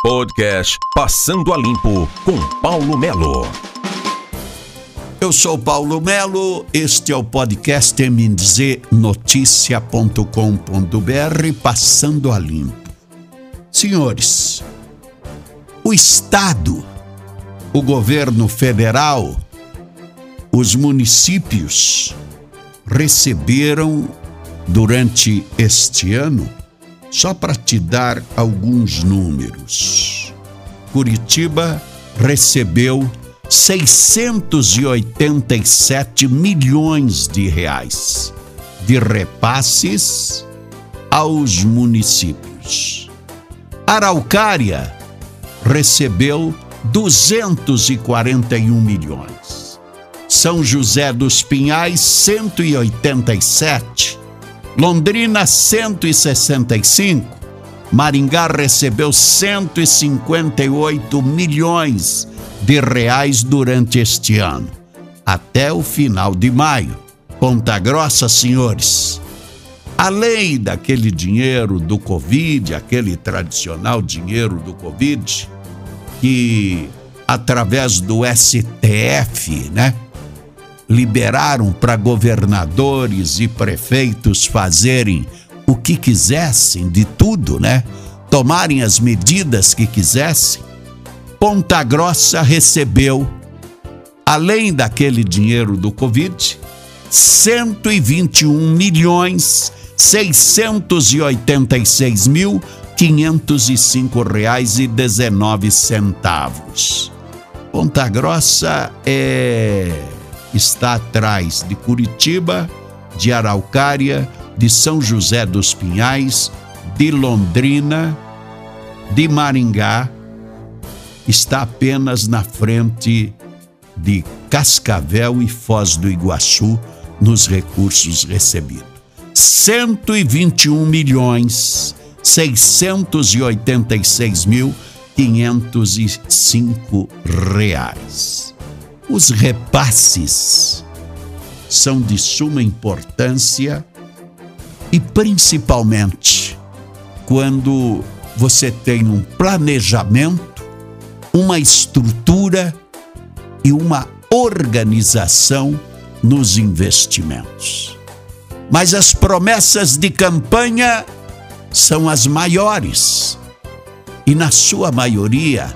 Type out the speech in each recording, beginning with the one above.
Podcast Passando a Limpo com Paulo Melo. Eu sou Paulo Melo, este é o podcast mdznoticia.com.br Passando a Limpo. Senhores, o Estado, o governo federal, os municípios receberam durante este ano só para te dar alguns números. Curitiba recebeu 687 milhões de reais de repasses aos municípios. Araucária recebeu 241 milhões. São José dos Pinhais 187 Londrina 165, Maringá recebeu 158 milhões de reais durante este ano, até o final de maio. Ponta Grossa, senhores. Além daquele dinheiro do Covid, aquele tradicional dinheiro do Covid, que através do STF, né? Liberaram para governadores e prefeitos fazerem o que quisessem de tudo, né? Tomarem as medidas que quisessem. Ponta Grossa recebeu, além daquele dinheiro do Covid, 121 milhões 686 mil 505 reais e 19 centavos. Ponta Grossa é está atrás de Curitiba, de Araucária, de São José dos Pinhais, de Londrina, de Maringá, está apenas na frente de Cascavel e Foz do Iguaçu nos recursos recebidos. 121 milhões 686 mil 505 reais. Os repasses são de suma importância e principalmente quando você tem um planejamento, uma estrutura e uma organização nos investimentos. Mas as promessas de campanha são as maiores e, na sua maioria,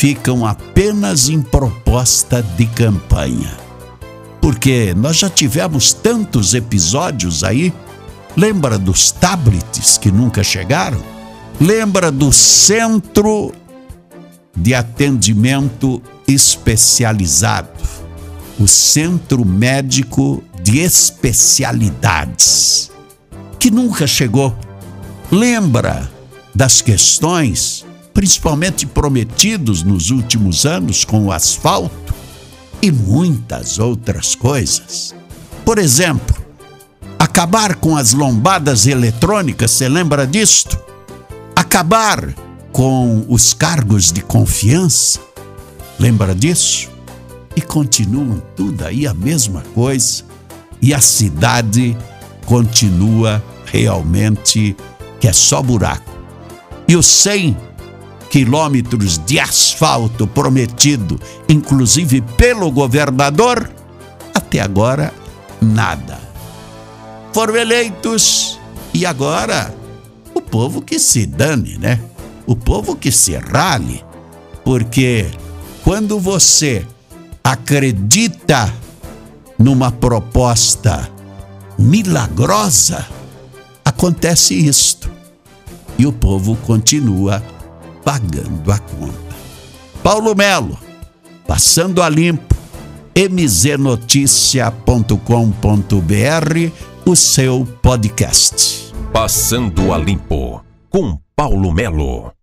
ficam apenas em proposta de campanha. Porque nós já tivemos tantos episódios aí. Lembra dos tablets que nunca chegaram? Lembra do centro de atendimento especializado, o Centro Médico de Especialidades, que nunca chegou. Lembra das questões principalmente prometidos nos últimos anos com o asfalto e muitas outras coisas. Por exemplo, acabar com as lombadas eletrônicas, você lembra disto? Acabar com os cargos de confiança, lembra disso? E continuam tudo aí a mesma coisa, e a cidade continua realmente que é só buraco. E os 100 quilômetros de asfalto prometido, inclusive pelo governador, até agora nada. Foram eleitos e agora o povo que se dane, né? O povo que se rale, porque quando você acredita numa proposta milagrosa, acontece isto. E o povo continua pagando a conta. Paulo Melo, passando a limpo, mznoticia.com.br, o seu podcast. Passando a limpo com Paulo Melo.